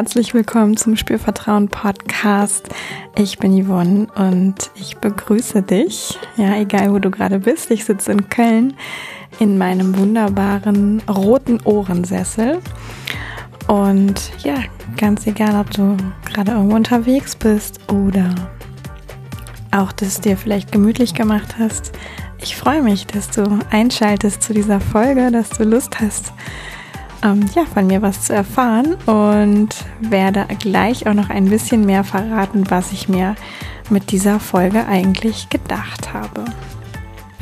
herzlich willkommen zum Spürvertrauen Podcast. Ich bin Yvonne und ich begrüße dich. Ja, egal wo du gerade bist. Ich sitze in Köln in meinem wunderbaren roten Ohrensessel. Und ja, ganz egal, ob du gerade irgendwo unterwegs bist oder auch das dir vielleicht gemütlich gemacht hast. Ich freue mich, dass du einschaltest zu dieser Folge, dass du Lust hast, ähm, ja, von mir was zu erfahren und werde gleich auch noch ein bisschen mehr verraten, was ich mir mit dieser Folge eigentlich gedacht habe.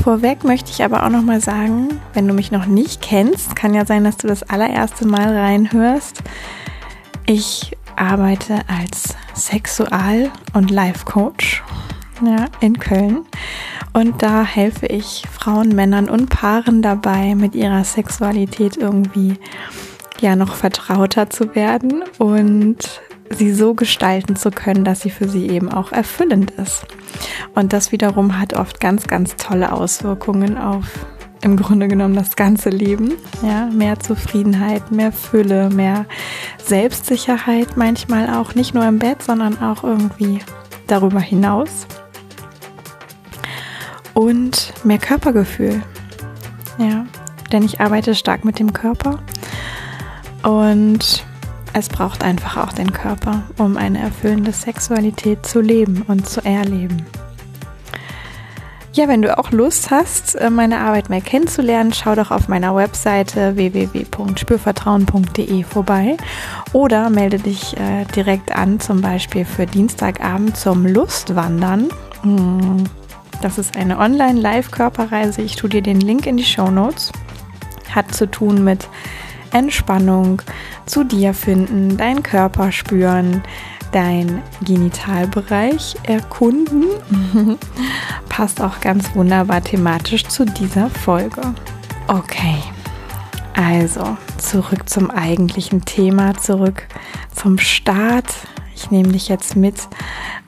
Vorweg möchte ich aber auch noch mal sagen, wenn du mich noch nicht kennst, kann ja sein, dass du das allererste Mal reinhörst. Ich arbeite als Sexual- und Life-Coach ja, in Köln und da helfe ich Frauen, Männern und Paaren dabei, mit ihrer Sexualität irgendwie ja noch vertrauter zu werden und sie so gestalten zu können, dass sie für sie eben auch erfüllend ist. Und das wiederum hat oft ganz, ganz tolle Auswirkungen auf im Grunde genommen das ganze Leben. Ja, mehr Zufriedenheit, mehr Fülle, mehr Selbstsicherheit, manchmal auch nicht nur im Bett, sondern auch irgendwie darüber hinaus und mehr Körpergefühl. Ja, denn ich arbeite stark mit dem Körper und es braucht einfach auch den Körper, um eine erfüllende Sexualität zu leben und zu erleben. Ja, wenn du auch Lust hast, meine Arbeit mehr kennenzulernen, schau doch auf meiner Webseite www.spürvertrauen.de vorbei oder melde dich äh, direkt an, zum Beispiel für Dienstagabend zum Lustwandern. Hm das ist eine Online-Live-Körperreise. Ich tue dir den Link in die Show Notes. Hat zu tun mit Entspannung, zu dir finden, deinen Körper spüren, dein Genitalbereich erkunden. Passt auch ganz wunderbar thematisch zu dieser Folge. Okay, also zurück zum eigentlichen Thema, zurück zum Start ich nehme dich jetzt mit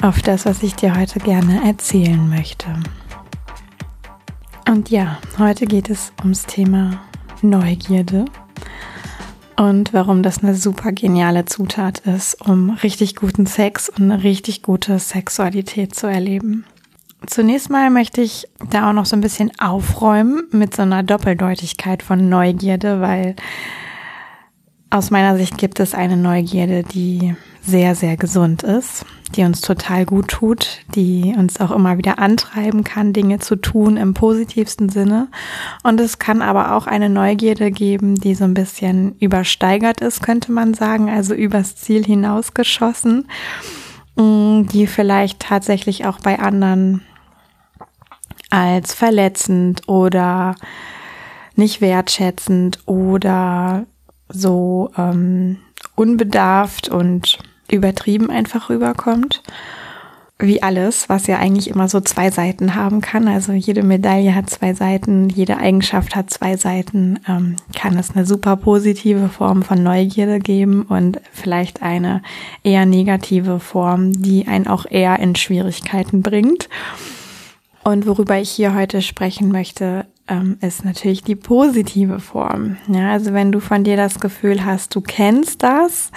auf das, was ich dir heute gerne erzählen möchte. Und ja, heute geht es ums Thema Neugierde und warum das eine super geniale Zutat ist, um richtig guten Sex und eine richtig gute Sexualität zu erleben. Zunächst mal möchte ich da auch noch so ein bisschen aufräumen mit so einer Doppeldeutigkeit von Neugierde, weil aus meiner Sicht gibt es eine Neugierde, die sehr, sehr gesund ist, die uns total gut tut, die uns auch immer wieder antreiben kann, Dinge zu tun im positivsten Sinne. Und es kann aber auch eine Neugierde geben, die so ein bisschen übersteigert ist, könnte man sagen, also übers Ziel hinausgeschossen, mm, die vielleicht tatsächlich auch bei anderen als verletzend oder nicht wertschätzend oder so ähm, unbedarft und übertrieben einfach rüberkommt. Wie alles, was ja eigentlich immer so zwei Seiten haben kann. Also jede Medaille hat zwei Seiten, jede Eigenschaft hat zwei Seiten. Ähm, kann es eine super positive Form von Neugierde geben und vielleicht eine eher negative Form, die einen auch eher in Schwierigkeiten bringt. Und worüber ich hier heute sprechen möchte, ähm, ist natürlich die positive Form. Ja, also wenn du von dir das Gefühl hast, du kennst das,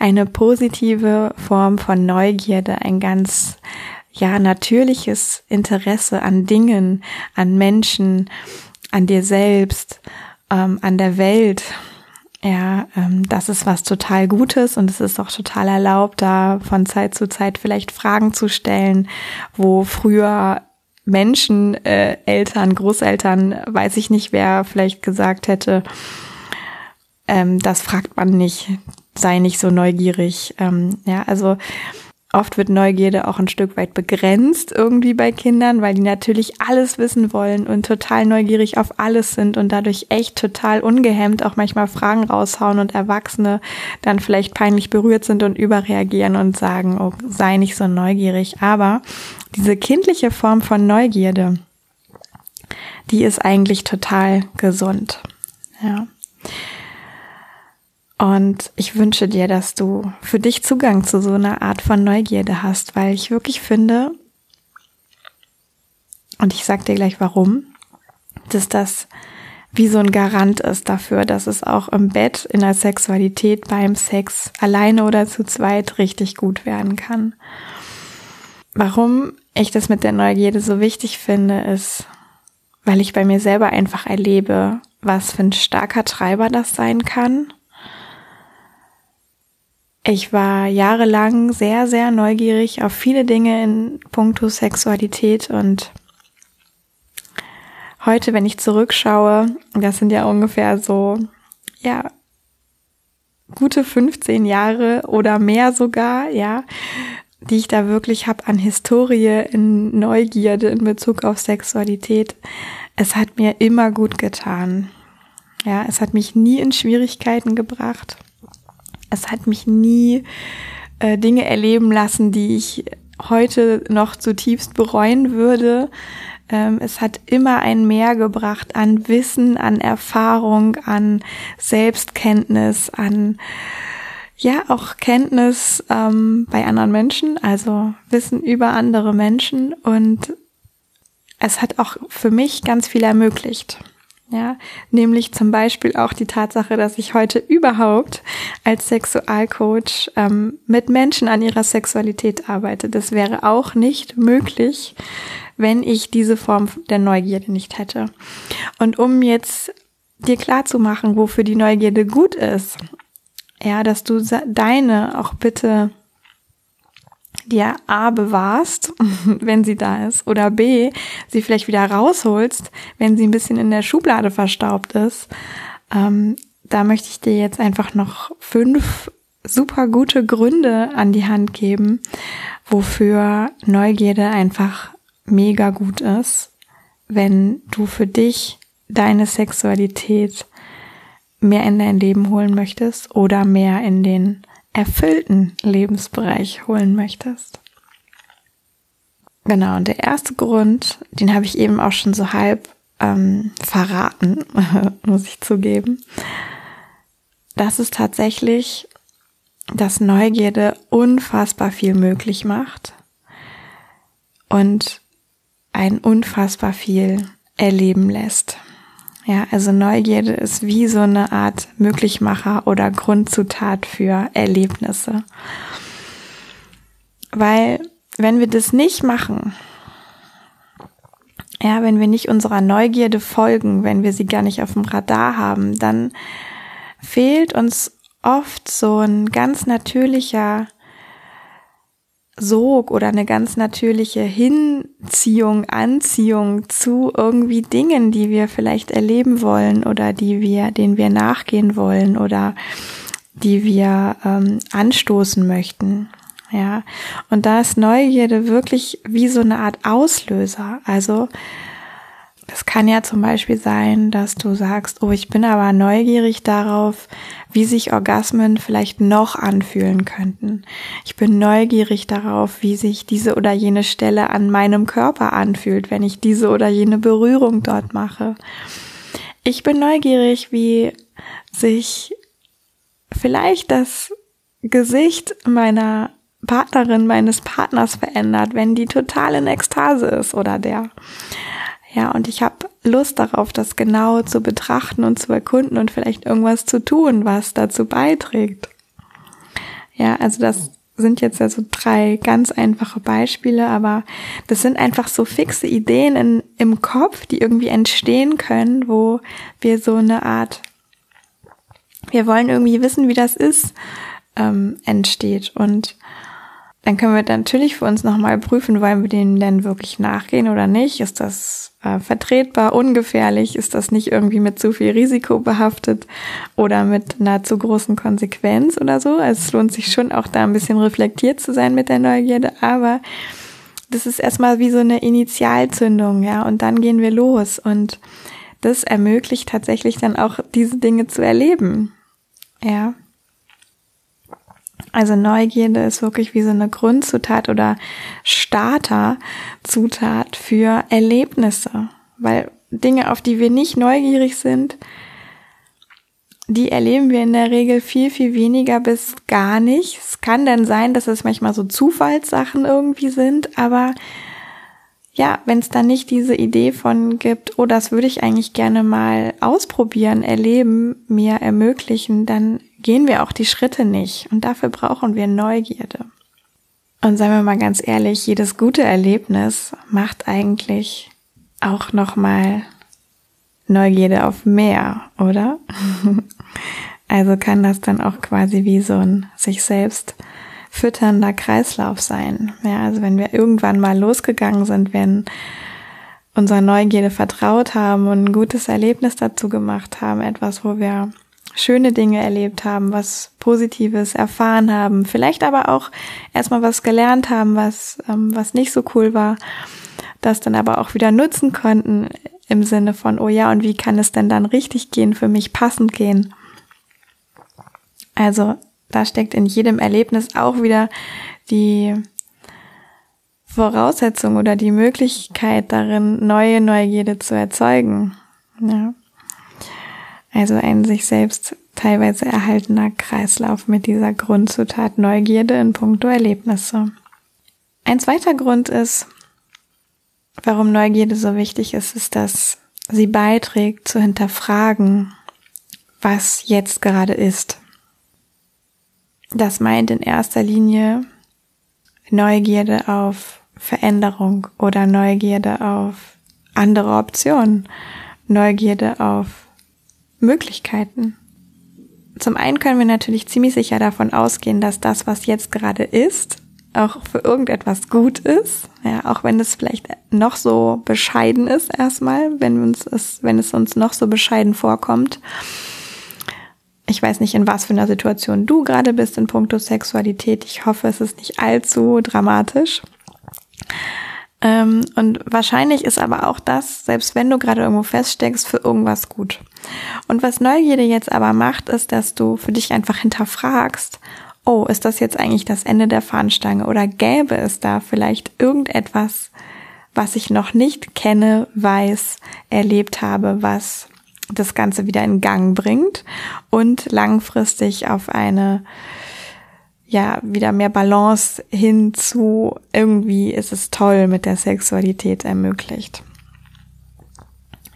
eine positive Form von Neugierde, ein ganz ja natürliches Interesse an Dingen, an Menschen, an dir selbst, ähm, an der Welt. Ja, ähm, das ist was total Gutes und es ist auch total erlaubt, da von Zeit zu Zeit vielleicht Fragen zu stellen, wo früher Menschen, äh, Eltern, Großeltern, weiß ich nicht, wer vielleicht gesagt hätte, ähm, das fragt man nicht, sei nicht so neugierig. Ähm, ja, also oft wird Neugierde auch ein Stück weit begrenzt irgendwie bei Kindern, weil die natürlich alles wissen wollen und total neugierig auf alles sind und dadurch echt total ungehemmt auch manchmal Fragen raushauen und Erwachsene dann vielleicht peinlich berührt sind und überreagieren und sagen, oh, sei nicht so neugierig. Aber diese kindliche Form von Neugierde, die ist eigentlich total gesund. Ja. Und ich wünsche dir, dass du für dich Zugang zu so einer Art von Neugierde hast, weil ich wirklich finde, und ich sag dir gleich warum, dass das wie so ein Garant ist dafür, dass es auch im Bett, in der Sexualität, beim Sex, alleine oder zu zweit richtig gut werden kann. Warum ich das mit der Neugierde so wichtig finde, ist, weil ich bei mir selber einfach erlebe, was für ein starker Treiber das sein kann. Ich war jahrelang sehr, sehr neugierig auf viele Dinge in puncto Sexualität und heute, wenn ich zurückschaue, das sind ja ungefähr so, ja, gute 15 Jahre oder mehr sogar, ja, die ich da wirklich habe an Historie, in Neugierde in Bezug auf Sexualität. Es hat mir immer gut getan. Ja, es hat mich nie in Schwierigkeiten gebracht. Es hat mich nie äh, Dinge erleben lassen, die ich heute noch zutiefst bereuen würde. Ähm, es hat immer ein Mehr gebracht an Wissen, an Erfahrung, an Selbstkenntnis, an ja auch Kenntnis ähm, bei anderen Menschen, also Wissen über andere Menschen und es hat auch für mich ganz viel ermöglicht. Ja, nämlich zum Beispiel auch die Tatsache, dass ich heute überhaupt als Sexualcoach ähm, mit Menschen an ihrer Sexualität arbeite. Das wäre auch nicht möglich, wenn ich diese Form der Neugierde nicht hätte. Und um jetzt dir klar zu machen, wofür die Neugierde gut ist, ja, dass du deine auch bitte dir A bewahrst, wenn sie da ist, oder B, sie vielleicht wieder rausholst, wenn sie ein bisschen in der Schublade verstaubt ist. Ähm, da möchte ich dir jetzt einfach noch fünf super gute Gründe an die Hand geben, wofür Neugierde einfach mega gut ist, wenn du für dich deine Sexualität mehr in dein Leben holen möchtest oder mehr in den erfüllten Lebensbereich holen möchtest. Genau, und der erste Grund, den habe ich eben auch schon so halb ähm, verraten, muss ich zugeben. Das ist tatsächlich, dass Neugierde unfassbar viel möglich macht und ein unfassbar viel erleben lässt. Ja, also Neugierde ist wie so eine Art Möglichmacher oder Grundzutat für Erlebnisse. Weil wenn wir das nicht machen, ja, wenn wir nicht unserer Neugierde folgen, wenn wir sie gar nicht auf dem Radar haben, dann fehlt uns oft so ein ganz natürlicher Sog oder eine ganz natürliche Hinziehung, Anziehung zu irgendwie Dingen, die wir vielleicht erleben wollen oder die wir, denen wir nachgehen wollen oder die wir ähm, anstoßen möchten. Ja, und da ist Neugierde wirklich wie so eine Art Auslöser. Also es kann ja zum Beispiel sein, dass du sagst, oh, ich bin aber neugierig darauf, wie sich Orgasmen vielleicht noch anfühlen könnten. Ich bin neugierig darauf, wie sich diese oder jene Stelle an meinem Körper anfühlt, wenn ich diese oder jene Berührung dort mache. Ich bin neugierig, wie sich vielleicht das Gesicht meiner Partnerin, meines Partners verändert, wenn die total in Ekstase ist oder der. Ja, und ich habe Lust darauf, das genau zu betrachten und zu erkunden und vielleicht irgendwas zu tun, was dazu beiträgt. Ja, also das sind jetzt ja so drei ganz einfache Beispiele, aber das sind einfach so fixe Ideen in, im Kopf, die irgendwie entstehen können, wo wir so eine Art, wir wollen irgendwie wissen, wie das ist, ähm, entsteht. Und dann können wir natürlich für uns nochmal prüfen, wollen wir dem denn wirklich nachgehen oder nicht? Ist das äh, vertretbar, ungefährlich? Ist das nicht irgendwie mit zu viel Risiko behaftet oder mit einer zu großen Konsequenz oder so? Also es lohnt sich schon auch da ein bisschen reflektiert zu sein mit der Neugierde, aber das ist erstmal wie so eine Initialzündung, ja, und dann gehen wir los und das ermöglicht tatsächlich dann auch diese Dinge zu erleben. Ja. Also Neugierde ist wirklich wie so eine Grundzutat oder Starterzutat für Erlebnisse, weil Dinge, auf die wir nicht neugierig sind, die erleben wir in der Regel viel, viel weniger bis gar nicht. Es kann dann sein, dass es manchmal so Zufallssachen irgendwie sind, aber ja, wenn es da nicht diese Idee von gibt, oh, das würde ich eigentlich gerne mal ausprobieren, erleben, mir ermöglichen, dann gehen wir auch die Schritte nicht. Und dafür brauchen wir Neugierde. Und seien wir mal ganz ehrlich, jedes gute Erlebnis macht eigentlich auch nochmal Neugierde auf mehr, oder? also kann das dann auch quasi wie so ein sich selbst fütternder Kreislauf sein. Ja, also wenn wir irgendwann mal losgegangen sind, wenn unserer Neugierde vertraut haben und ein gutes Erlebnis dazu gemacht haben, etwas, wo wir schöne Dinge erlebt haben, was Positives erfahren haben, vielleicht aber auch erstmal was gelernt haben, was, ähm, was nicht so cool war, das dann aber auch wieder nutzen konnten im Sinne von, oh ja, und wie kann es denn dann richtig gehen, für mich passend gehen? Also da steckt in jedem Erlebnis auch wieder die Voraussetzung oder die Möglichkeit darin, neue Neugierde zu erzeugen. Ja. Also ein sich selbst teilweise erhaltener Kreislauf mit dieser Grundzutat Neugierde in puncto Erlebnisse. Ein zweiter Grund ist, warum Neugierde so wichtig ist, ist, dass sie beiträgt zu hinterfragen, was jetzt gerade ist. Das meint in erster Linie Neugierde auf Veränderung oder Neugierde auf andere Optionen, Neugierde auf Möglichkeiten. Zum einen können wir natürlich ziemlich sicher davon ausgehen, dass das, was jetzt gerade ist, auch für irgendetwas gut ist, ja, auch wenn es vielleicht noch so bescheiden ist erstmal, wenn uns es, wenn es uns noch so bescheiden vorkommt. Ich weiß nicht, in was für einer Situation du gerade bist in puncto Sexualität. Ich hoffe, es ist nicht allzu dramatisch. Ähm, und wahrscheinlich ist aber auch das, selbst wenn du gerade irgendwo feststeckst, für irgendwas gut. Und was Neugierde jetzt aber macht, ist, dass du für dich einfach hinterfragst, oh, ist das jetzt eigentlich das Ende der Fahnenstange oder gäbe es da vielleicht irgendetwas, was ich noch nicht kenne, weiß, erlebt habe, was das Ganze wieder in Gang bringt und langfristig auf eine ja wieder mehr Balance hin zu irgendwie ist es toll mit der Sexualität ermöglicht.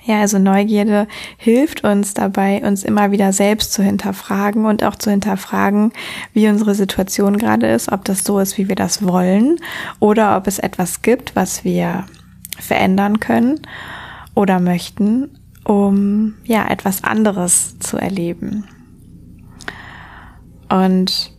Ja, also Neugierde hilft uns dabei, uns immer wieder selbst zu hinterfragen und auch zu hinterfragen, wie unsere Situation gerade ist, ob das so ist, wie wir das wollen oder ob es etwas gibt, was wir verändern können oder möchten, um ja etwas anderes zu erleben. Und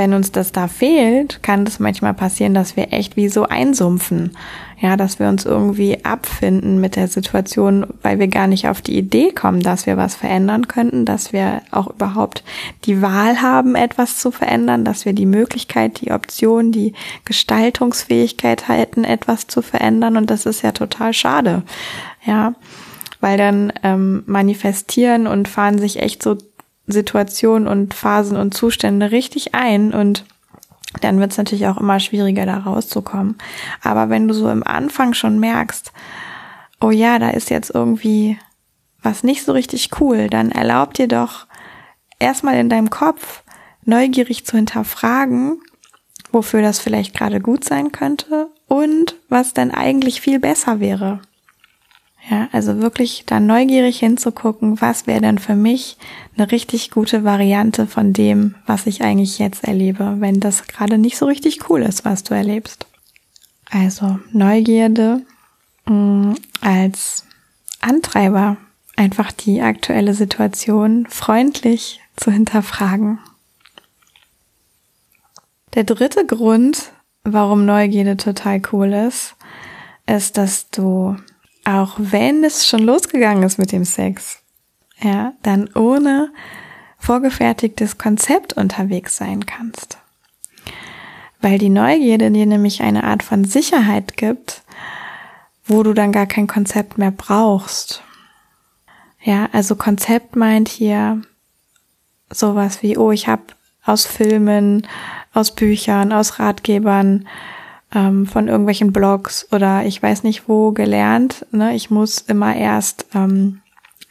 wenn uns das da fehlt, kann das manchmal passieren, dass wir echt wie so einsumpfen. Ja, dass wir uns irgendwie abfinden mit der Situation, weil wir gar nicht auf die Idee kommen, dass wir was verändern könnten, dass wir auch überhaupt die Wahl haben, etwas zu verändern, dass wir die Möglichkeit, die Option, die Gestaltungsfähigkeit halten, etwas zu verändern. Und das ist ja total schade. Ja, weil dann ähm, manifestieren und fahren sich echt so Situationen und Phasen und Zustände richtig ein und dann wird es natürlich auch immer schwieriger, da rauszukommen. Aber wenn du so im Anfang schon merkst, oh ja, da ist jetzt irgendwie was nicht so richtig cool, dann erlaub dir doch erstmal in deinem Kopf neugierig zu hinterfragen, wofür das vielleicht gerade gut sein könnte und was denn eigentlich viel besser wäre. Ja, also wirklich da neugierig hinzugucken, was wäre denn für mich eine richtig gute Variante von dem, was ich eigentlich jetzt erlebe, wenn das gerade nicht so richtig cool ist, was du erlebst. Also Neugierde mh, mm, als Antreiber, einfach die aktuelle Situation freundlich zu hinterfragen. Der dritte Grund, warum Neugierde total cool ist, ist, dass du auch wenn es schon losgegangen ist mit dem Sex, ja, dann ohne vorgefertigtes Konzept unterwegs sein kannst. Weil die Neugierde dir nämlich eine Art von Sicherheit gibt, wo du dann gar kein Konzept mehr brauchst. Ja, also Konzept meint hier sowas wie, oh, ich habe aus Filmen, aus Büchern, aus Ratgebern ähm, von irgendwelchen Blogs oder ich weiß nicht wo gelernt. Ne? Ich muss immer erst ähm,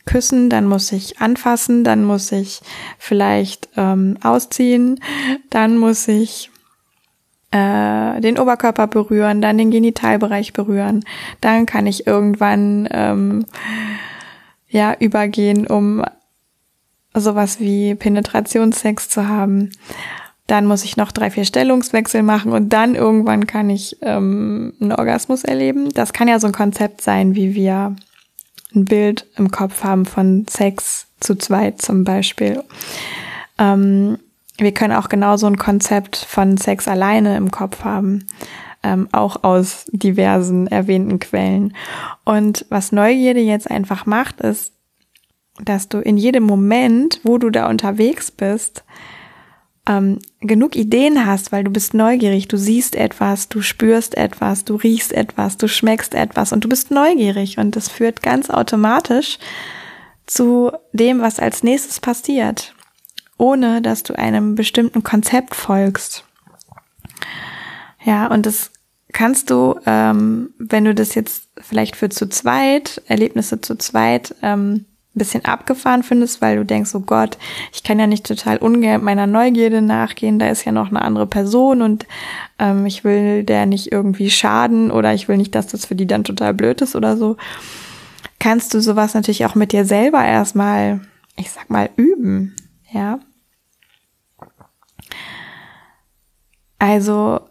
küssen, dann muss ich anfassen, dann muss ich vielleicht ähm, ausziehen, dann muss ich äh, den Oberkörper berühren, dann den Genitalbereich berühren. Dann kann ich irgendwann ähm, ja übergehen, um sowas wie Penetrationssex zu haben. Dann muss ich noch drei, vier Stellungswechsel machen und dann irgendwann kann ich ähm, einen Orgasmus erleben. Das kann ja so ein Konzept sein, wie wir ein Bild im Kopf haben von Sex zu zweit zum Beispiel. Ähm, wir können auch genauso ein Konzept von Sex alleine im Kopf haben, ähm, auch aus diversen erwähnten Quellen. Und was Neugierde jetzt einfach macht, ist, dass du in jedem Moment, wo du da unterwegs bist, ähm, genug Ideen hast, weil du bist neugierig, du siehst etwas, du spürst etwas, du riechst etwas, du schmeckst etwas und du bist neugierig und das führt ganz automatisch zu dem, was als nächstes passiert, ohne dass du einem bestimmten Konzept folgst. Ja, und das kannst du, ähm, wenn du das jetzt vielleicht für zu zweit, Erlebnisse zu zweit, ähm, bisschen abgefahren findest, weil du denkst, oh Gott, ich kann ja nicht total ungern meiner Neugierde nachgehen, da ist ja noch eine andere Person und ähm, ich will der nicht irgendwie schaden oder ich will nicht, dass das für die dann total blöd ist oder so, kannst du sowas natürlich auch mit dir selber erstmal, ich sag mal, üben, ja. Also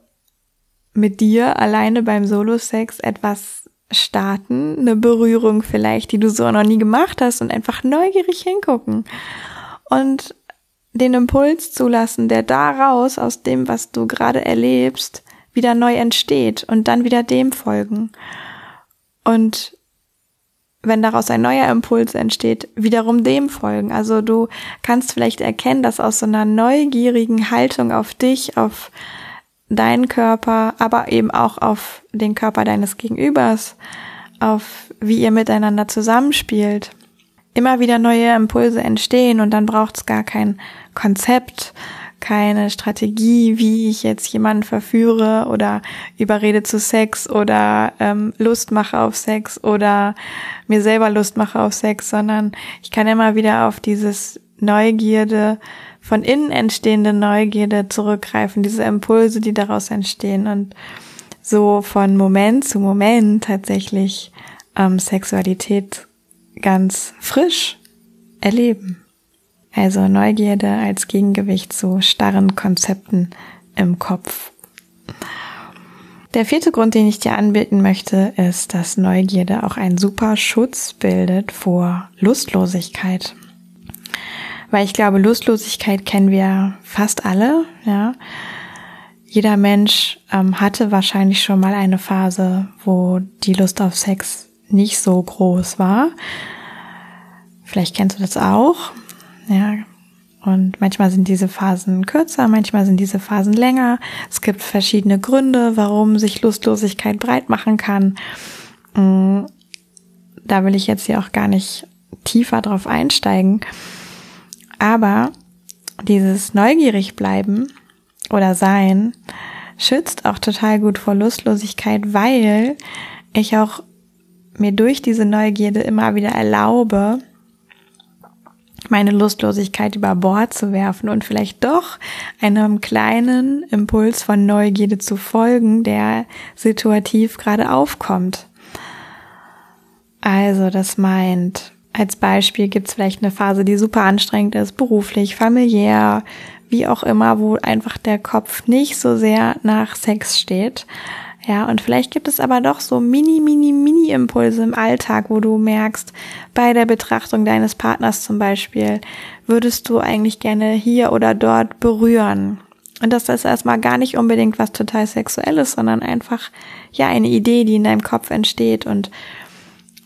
mit dir alleine beim Solo-Sex etwas starten, eine Berührung vielleicht, die du so noch nie gemacht hast und einfach neugierig hingucken und den Impuls zulassen, der daraus aus dem, was du gerade erlebst, wieder neu entsteht und dann wieder dem folgen. Und wenn daraus ein neuer Impuls entsteht, wiederum dem folgen. Also du kannst vielleicht erkennen, dass aus so einer neugierigen Haltung auf dich, auf deinen Körper, aber eben auch auf den Körper deines Gegenübers, auf wie ihr miteinander zusammenspielt, immer wieder neue Impulse entstehen und dann braucht es gar kein Konzept, keine Strategie, wie ich jetzt jemanden verführe oder überrede zu Sex oder ähm, Lust mache auf Sex oder mir selber Lust mache auf Sex, sondern ich kann immer wieder auf dieses Neugierde, von innen entstehende Neugierde zurückgreifen, diese Impulse, die daraus entstehen und so von Moment zu Moment tatsächlich ähm, Sexualität ganz frisch erleben. Also Neugierde als Gegengewicht zu starren Konzepten im Kopf. Der vierte Grund, den ich dir anbieten möchte, ist, dass Neugierde auch einen super Schutz bildet vor Lustlosigkeit. Weil ich glaube, Lustlosigkeit kennen wir fast alle, ja. Jeder Mensch ähm, hatte wahrscheinlich schon mal eine Phase, wo die Lust auf Sex nicht so groß war. Vielleicht kennst du das auch. Ja. Und manchmal sind diese Phasen kürzer, manchmal sind diese Phasen länger. Es gibt verschiedene Gründe, warum sich Lustlosigkeit breit machen kann. Mm, da will ich jetzt hier auch gar nicht tiefer drauf einsteigen. Aber dieses neugierig bleiben oder sein schützt auch total gut vor Lustlosigkeit, weil ich auch mir durch diese Neugierde immer wieder erlaube, meine Lustlosigkeit über Bord zu werfen und vielleicht doch einem kleinen Impuls von Neugierde zu folgen, der situativ gerade aufkommt. Also das meint, als Beispiel gibt es vielleicht eine Phase, die super anstrengend ist, beruflich, familiär, wie auch immer, wo einfach der Kopf nicht so sehr nach Sex steht. Ja, und vielleicht gibt es aber doch so mini, mini, mini Impulse im Alltag, wo du merkst, bei der Betrachtung deines Partners zum Beispiel, würdest du eigentlich gerne hier oder dort berühren. Und das ist erstmal gar nicht unbedingt was total Sexuelles, sondern einfach, ja, eine Idee, die in deinem Kopf entsteht. Und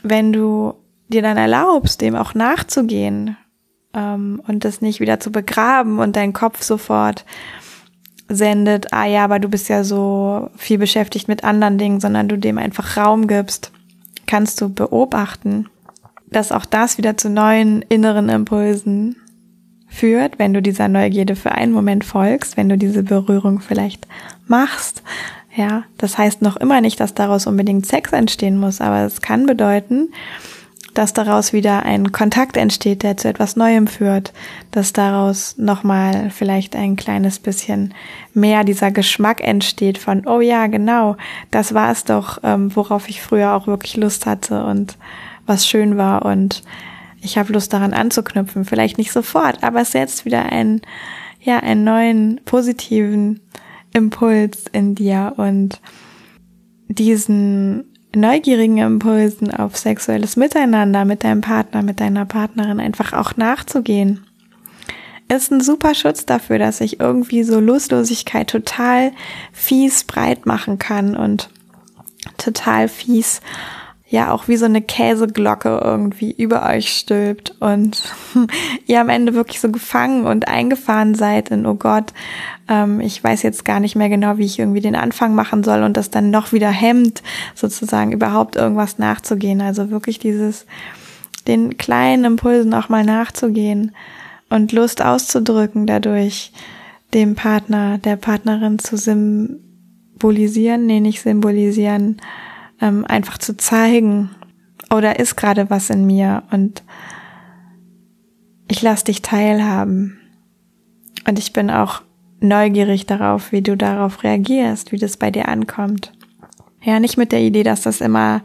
wenn du dir dann erlaubst, dem auch nachzugehen ähm, und das nicht wieder zu begraben und dein Kopf sofort sendet, ah ja, aber du bist ja so viel beschäftigt mit anderen Dingen, sondern du dem einfach Raum gibst, kannst du beobachten, dass auch das wieder zu neuen inneren Impulsen führt, wenn du dieser Neugierde für einen Moment folgst, wenn du diese Berührung vielleicht machst. Ja, das heißt noch immer nicht, dass daraus unbedingt Sex entstehen muss, aber es kann bedeuten, dass daraus wieder ein Kontakt entsteht, der zu etwas Neuem führt, dass daraus nochmal vielleicht ein kleines bisschen mehr dieser Geschmack entsteht von, oh ja, genau, das war es doch, ähm, worauf ich früher auch wirklich Lust hatte und was schön war und ich habe Lust daran anzuknüpfen. Vielleicht nicht sofort, aber es setzt wieder einen, ja, einen neuen positiven Impuls in dir und diesen neugierigen Impulsen auf sexuelles Miteinander mit deinem Partner, mit deiner Partnerin einfach auch nachzugehen, ist ein super Schutz dafür, dass ich irgendwie so Lustlosigkeit total fies breit machen kann und total fies ja auch wie so eine Käseglocke irgendwie über euch stülpt und ihr am Ende wirklich so gefangen und eingefahren seid in, oh Gott, ähm, ich weiß jetzt gar nicht mehr genau, wie ich irgendwie den Anfang machen soll und das dann noch wieder hemmt, sozusagen überhaupt irgendwas nachzugehen. Also wirklich dieses, den kleinen Impulsen auch mal nachzugehen und Lust auszudrücken dadurch, dem Partner, der Partnerin zu symbolisieren, nee, nicht symbolisieren, ähm, einfach zu zeigen, oder ist gerade was in mir und ich lass dich teilhaben. Und ich bin auch neugierig darauf, wie du darauf reagierst, wie das bei dir ankommt. Ja, nicht mit der Idee, dass das immer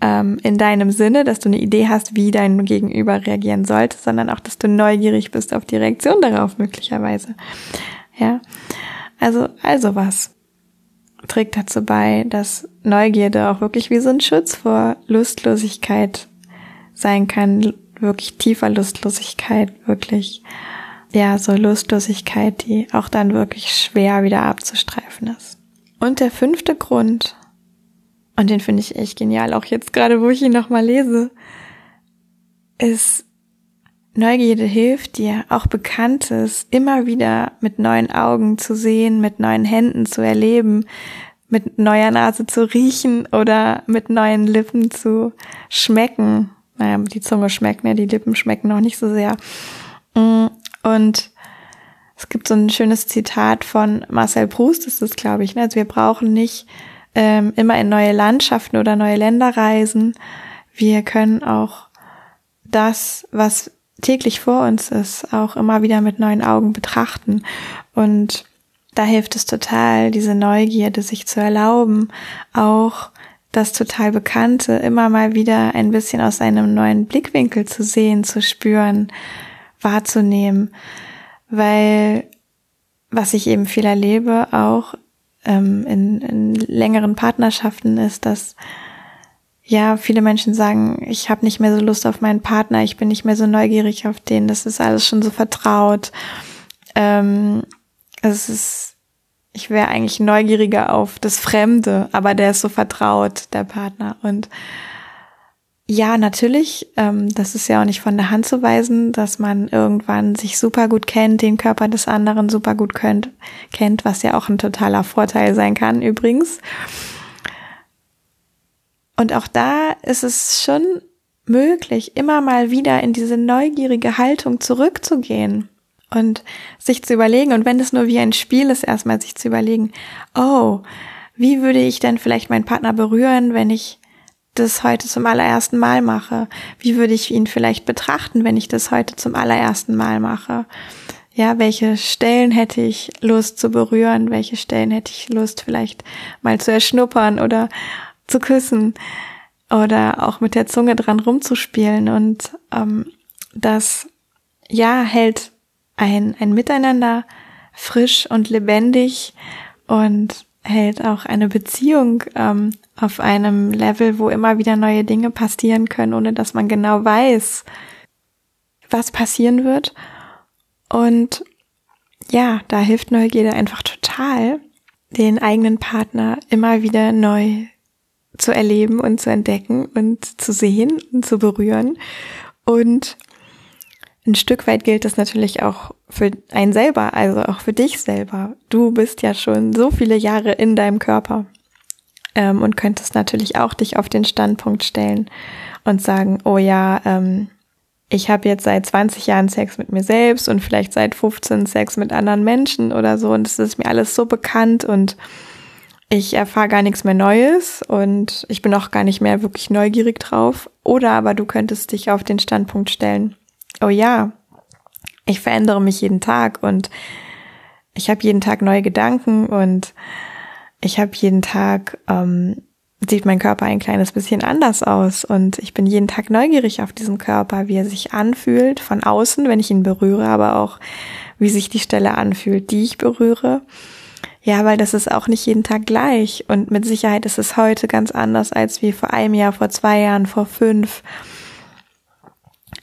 ähm, in deinem Sinne, dass du eine Idee hast, wie dein Gegenüber reagieren sollte, sondern auch, dass du neugierig bist auf die Reaktion darauf möglicherweise. Ja, also also was trägt dazu bei, dass Neugierde auch wirklich wie so ein Schutz vor Lustlosigkeit sein kann, wirklich tiefer Lustlosigkeit, wirklich, ja, so Lustlosigkeit, die auch dann wirklich schwer wieder abzustreifen ist. Und der fünfte Grund, und den finde ich echt genial, auch jetzt gerade, wo ich ihn nochmal lese, ist Neugierde hilft dir, auch Bekanntes immer wieder mit neuen Augen zu sehen, mit neuen Händen zu erleben, mit neuer Nase zu riechen oder mit neuen Lippen zu schmecken. Naja, die Zunge schmeckt, ne? die Lippen schmecken noch nicht so sehr. Mm, und es gibt so ein schönes Zitat von Marcel Proust, das ist, glaube ich, ne? also wir brauchen nicht ähm, immer in neue Landschaften oder neue Länder reisen. Wir können auch das, was täglich vor uns ist, auch immer wieder mit neuen Augen betrachten. Und da hilft es total, diese Neugierde sich zu erlauben, auch das total Bekannte immer mal wieder ein bisschen aus einem neuen Blickwinkel zu sehen, zu spüren, wahrzunehmen. Weil was ich eben viel erlebe, auch ähm, in, in längeren Partnerschaften, ist, dass ja, viele Menschen sagen, ich habe nicht mehr so Lust auf meinen Partner, ich bin nicht mehr so neugierig auf den, das ist alles schon so vertraut. Ähm, es ist, ich wäre eigentlich neugieriger auf das Fremde, aber der ist so vertraut, der Partner. Und ja, natürlich, ähm, das ist ja auch nicht von der Hand zu weisen, dass man irgendwann sich super gut kennt, den Körper des anderen super gut könnt, kennt, was ja auch ein totaler Vorteil sein kann übrigens. Und auch da ist es schon möglich, immer mal wieder in diese neugierige Haltung zurückzugehen und sich zu überlegen, und wenn es nur wie ein Spiel ist, erstmal sich zu überlegen, oh, wie würde ich denn vielleicht meinen Partner berühren, wenn ich das heute zum allerersten Mal mache? Wie würde ich ihn vielleicht betrachten, wenn ich das heute zum allerersten Mal mache? Ja, welche Stellen hätte ich Lust zu berühren? Welche Stellen hätte ich Lust vielleicht mal zu erschnuppern oder zu küssen oder auch mit der Zunge dran rumzuspielen. Und ähm, das ja hält ein, ein Miteinander frisch und lebendig und hält auch eine Beziehung ähm, auf einem Level, wo immer wieder neue Dinge passieren können, ohne dass man genau weiß, was passieren wird. Und ja, da hilft Neugierde einfach total, den eigenen Partner immer wieder neu zu erleben und zu entdecken und zu sehen und zu berühren. Und ein Stück weit gilt das natürlich auch für einen selber, also auch für dich selber. Du bist ja schon so viele Jahre in deinem Körper ähm, und könntest natürlich auch dich auf den Standpunkt stellen und sagen, oh ja, ähm, ich habe jetzt seit 20 Jahren Sex mit mir selbst und vielleicht seit 15 Sex mit anderen Menschen oder so und es ist mir alles so bekannt und ich erfahre gar nichts mehr Neues und ich bin auch gar nicht mehr wirklich neugierig drauf. Oder aber du könntest dich auf den Standpunkt stellen, oh ja, ich verändere mich jeden Tag und ich habe jeden Tag neue Gedanken und ich habe jeden Tag, ähm, sieht mein Körper ein kleines bisschen anders aus und ich bin jeden Tag neugierig auf diesen Körper, wie er sich anfühlt von außen, wenn ich ihn berühre, aber auch wie sich die Stelle anfühlt, die ich berühre. Ja, weil das ist auch nicht jeden Tag gleich und mit Sicherheit ist es heute ganz anders als wie vor einem Jahr, vor zwei Jahren, vor fünf.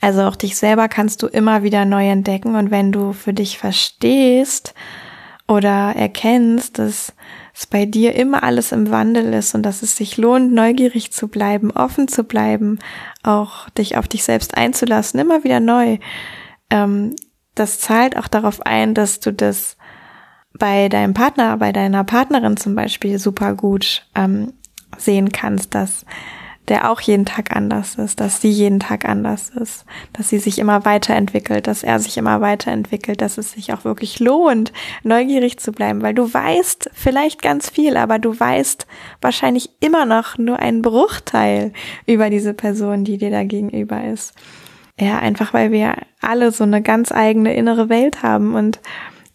Also auch dich selber kannst du immer wieder neu entdecken und wenn du für dich verstehst oder erkennst, dass es bei dir immer alles im Wandel ist und dass es sich lohnt, neugierig zu bleiben, offen zu bleiben, auch dich auf dich selbst einzulassen, immer wieder neu. Ähm, das zahlt auch darauf ein, dass du das bei deinem Partner, bei deiner Partnerin zum Beispiel super gut ähm, sehen kannst, dass der auch jeden Tag anders ist, dass sie jeden Tag anders ist, dass sie sich immer weiterentwickelt, dass er sich immer weiterentwickelt, dass es sich auch wirklich lohnt, neugierig zu bleiben, weil du weißt vielleicht ganz viel, aber du weißt wahrscheinlich immer noch nur einen Bruchteil über diese Person, die dir da gegenüber ist. Ja, einfach weil wir alle so eine ganz eigene innere Welt haben und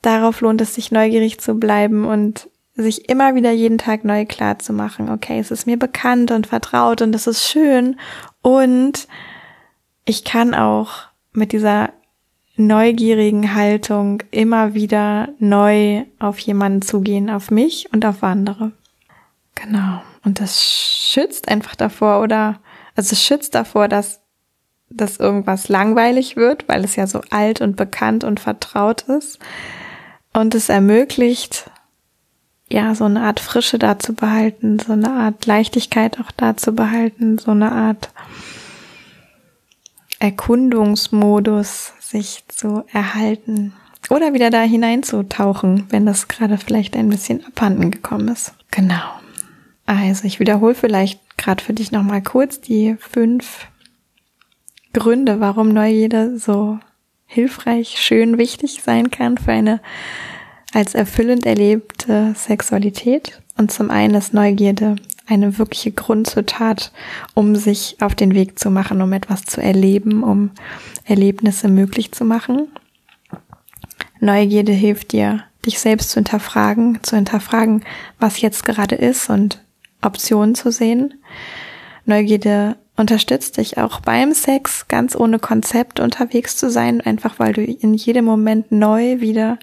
darauf lohnt es sich neugierig zu bleiben und sich immer wieder jeden Tag neu klar zu machen, okay, es ist mir bekannt und vertraut und es ist schön und ich kann auch mit dieser neugierigen Haltung immer wieder neu auf jemanden zugehen, auf mich und auf andere. Genau. Und das schützt einfach davor oder, also schützt davor, dass, dass irgendwas langweilig wird, weil es ja so alt und bekannt und vertraut ist. Und es ermöglicht, ja, so eine Art Frische da zu behalten, so eine Art Leichtigkeit auch da zu behalten, so eine Art Erkundungsmodus sich zu erhalten oder wieder da hineinzutauchen, wenn das gerade vielleicht ein bisschen abhanden gekommen ist. Genau. Also ich wiederhole vielleicht gerade für dich nochmal kurz die fünf Gründe, warum Neugierde so hilfreich, schön, wichtig sein kann für eine als erfüllend erlebte Sexualität und zum einen ist Neugierde eine wirkliche Grundzutat, um sich auf den Weg zu machen, um etwas zu erleben, um Erlebnisse möglich zu machen. Neugierde hilft dir, dich selbst zu hinterfragen, zu hinterfragen, was jetzt gerade ist und Optionen zu sehen. Neugierde unterstützt dich auch beim Sex, ganz ohne Konzept unterwegs zu sein, einfach weil du in jedem Moment neu wieder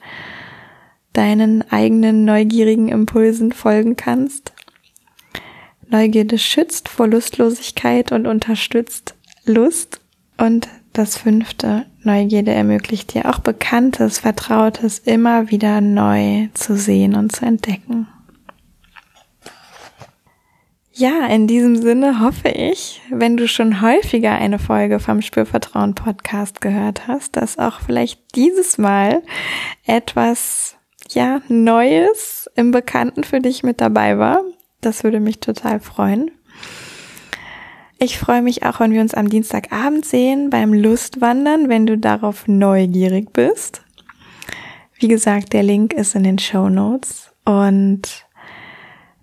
deinen eigenen neugierigen Impulsen folgen kannst. Neugierde schützt vor Lustlosigkeit und unterstützt Lust. Und das fünfte, Neugierde ermöglicht dir auch Bekanntes, Vertrautes immer wieder neu zu sehen und zu entdecken. Ja, in diesem Sinne hoffe ich, wenn du schon häufiger eine Folge vom Spürvertrauen Podcast gehört hast, dass auch vielleicht dieses Mal etwas ja, Neues im Bekannten für dich mit dabei war. Das würde mich total freuen. Ich freue mich auch, wenn wir uns am Dienstagabend sehen beim Lustwandern, wenn du darauf neugierig bist. Wie gesagt, der Link ist in den Show Notes und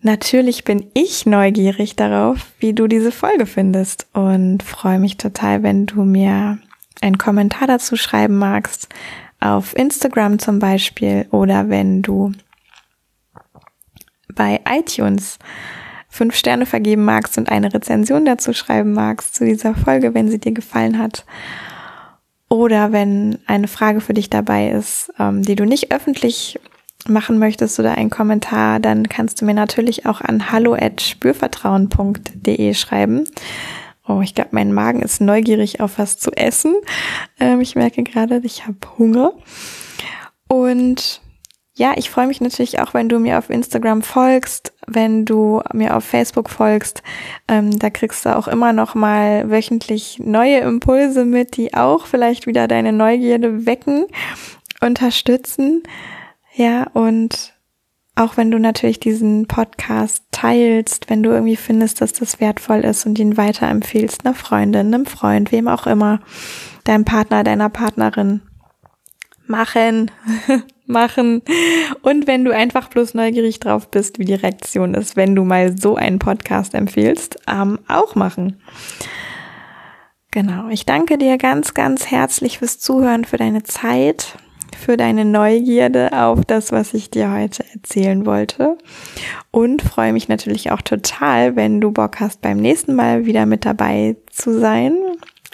natürlich bin ich neugierig darauf, wie du diese Folge findest und freue mich total, wenn du mir einen Kommentar dazu schreiben magst, auf Instagram zum Beispiel oder wenn du bei iTunes fünf Sterne vergeben magst und eine Rezension dazu schreiben magst zu dieser Folge, wenn sie dir gefallen hat. Oder wenn eine Frage für dich dabei ist, ähm, die du nicht öffentlich machen möchtest oder ein Kommentar, dann kannst du mir natürlich auch an hallo@spürvertrauen.de schreiben. Oh, ich glaube, mein Magen ist neugierig auf was zu essen. Ähm, ich merke gerade, ich habe Hunger. Und ja, ich freue mich natürlich auch, wenn du mir auf Instagram folgst, wenn du mir auf Facebook folgst. Ähm, da kriegst du auch immer noch mal wöchentlich neue Impulse mit, die auch vielleicht wieder deine Neugierde wecken, unterstützen. Ja, und auch wenn du natürlich diesen Podcast teilst, wenn du irgendwie findest, dass das wertvoll ist und ihn weiterempfiehlst, einer Freundin, einem Freund, wem auch immer, deinem Partner, deiner Partnerin, machen, machen. Und wenn du einfach bloß neugierig drauf bist, wie die Reaktion ist, wenn du mal so einen Podcast empfiehlst, ähm, auch machen. Genau, ich danke dir ganz, ganz herzlich fürs Zuhören, für deine Zeit, für deine Neugierde auf das, was ich dir heute erzählen wollte. Und freue mich natürlich auch total, wenn du Bock hast, beim nächsten Mal wieder mit dabei zu sein,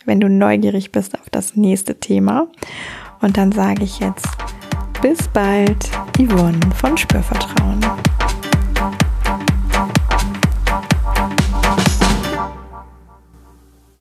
wenn du neugierig bist auf das nächste Thema. Und dann sage ich jetzt bis bald, Yvonne von Spürvertrauen.